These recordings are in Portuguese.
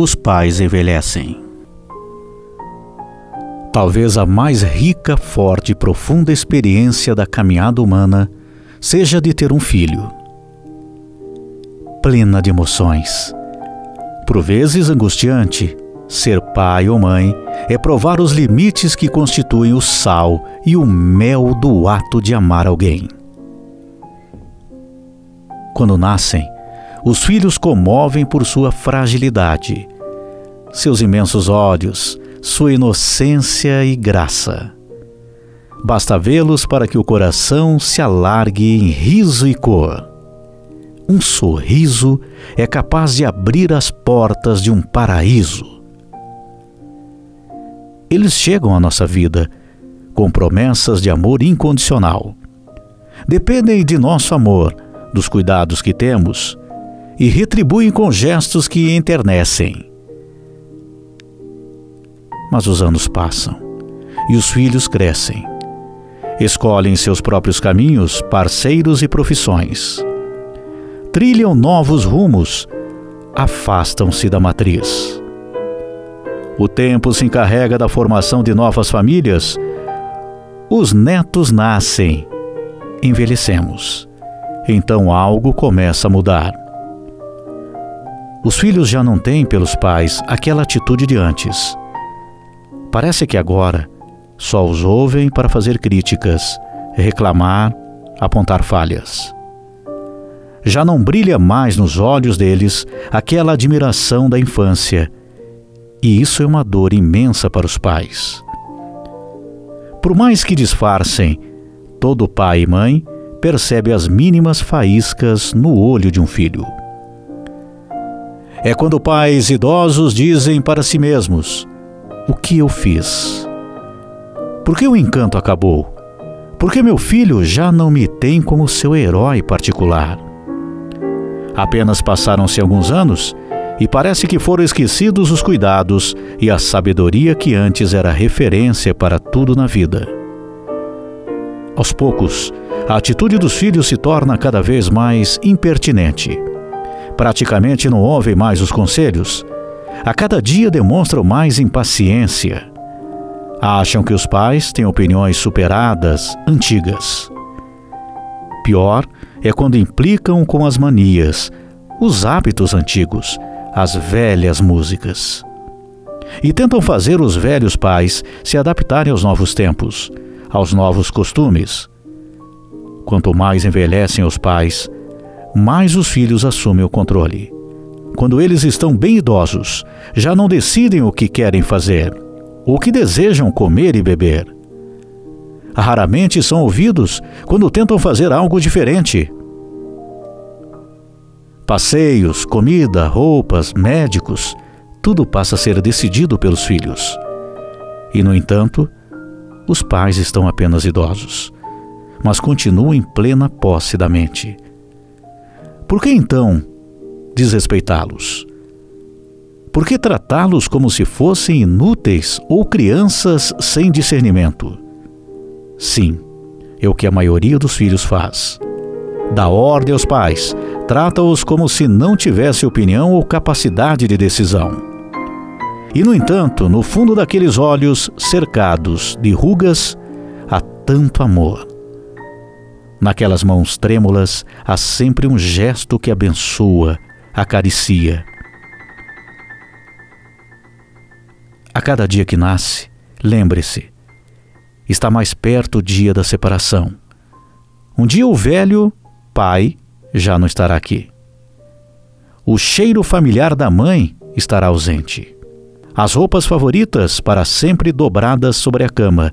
os pais envelhecem. Talvez a mais rica, forte e profunda experiência da caminhada humana seja de ter um filho. Plena de emoções. Por vezes angustiante, ser pai ou mãe é provar os limites que constituem o sal e o mel do ato de amar alguém. Quando nascem, os filhos comovem por sua fragilidade, seus imensos olhos, sua inocência e graça. Basta vê-los para que o coração se alargue em riso e cor. Um sorriso é capaz de abrir as portas de um paraíso. Eles chegam à nossa vida com promessas de amor incondicional. Dependem de nosso amor, dos cuidados que temos e retribuem com gestos que enternecem. Mas os anos passam e os filhos crescem. Escolhem seus próprios caminhos, parceiros e profissões. Trilham novos rumos, afastam-se da matriz. O tempo se encarrega da formação de novas famílias. Os netos nascem, envelhecemos. Então algo começa a mudar. Os filhos já não têm pelos pais aquela atitude de antes. Parece que agora só os ouvem para fazer críticas, reclamar, apontar falhas. Já não brilha mais nos olhos deles aquela admiração da infância, e isso é uma dor imensa para os pais. Por mais que disfarcem, todo pai e mãe percebe as mínimas faíscas no olho de um filho é quando pais idosos dizem para si mesmos: O que eu fiz? Por que o encanto acabou? Por que meu filho já não me tem como seu herói particular? Apenas passaram-se alguns anos e parece que foram esquecidos os cuidados e a sabedoria que antes era referência para tudo na vida. Aos poucos, a atitude dos filhos se torna cada vez mais impertinente praticamente não ouvem mais os conselhos. A cada dia demonstram mais impaciência. Acham que os pais têm opiniões superadas, antigas. Pior é quando implicam com as manias, os hábitos antigos, as velhas músicas. E tentam fazer os velhos pais se adaptarem aos novos tempos, aos novos costumes. Quanto mais envelhecem os pais, mais os filhos assumem o controle. Quando eles estão bem idosos, já não decidem o que querem fazer, o que desejam comer e beber. Raramente são ouvidos quando tentam fazer algo diferente. Passeios, comida, roupas, médicos, tudo passa a ser decidido pelos filhos. E, no entanto, os pais estão apenas idosos, mas continuam em plena posse da mente por que então desrespeitá-los? Por que tratá-los como se fossem inúteis ou crianças sem discernimento? Sim, é o que a maioria dos filhos faz. Dá ordem aos pais, trata-os como se não tivesse opinião ou capacidade de decisão. E, no entanto, no fundo daqueles olhos cercados de rugas, há tanto amor Naquelas mãos trêmulas há sempre um gesto que abençoa, acaricia. A cada dia que nasce, lembre-se, está mais perto o dia da separação. Um dia o velho pai já não estará aqui. O cheiro familiar da mãe estará ausente. As roupas favoritas para sempre dobradas sobre a cama,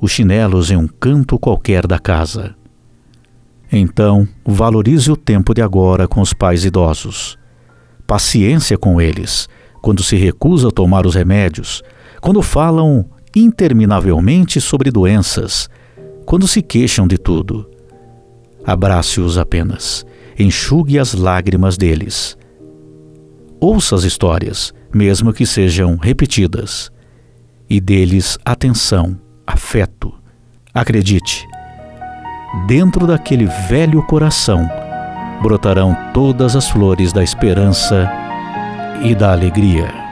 os chinelos em um canto qualquer da casa. Então, valorize o tempo de agora com os pais idosos. Paciência com eles, quando se recusa a tomar os remédios, quando falam interminavelmente sobre doenças, quando se queixam de tudo. Abrace-os apenas, enxugue as lágrimas deles. Ouça as histórias, mesmo que sejam repetidas, e dê-lhes atenção, afeto. Acredite, dentro daquele velho coração brotarão todas as flores da esperança e da alegria.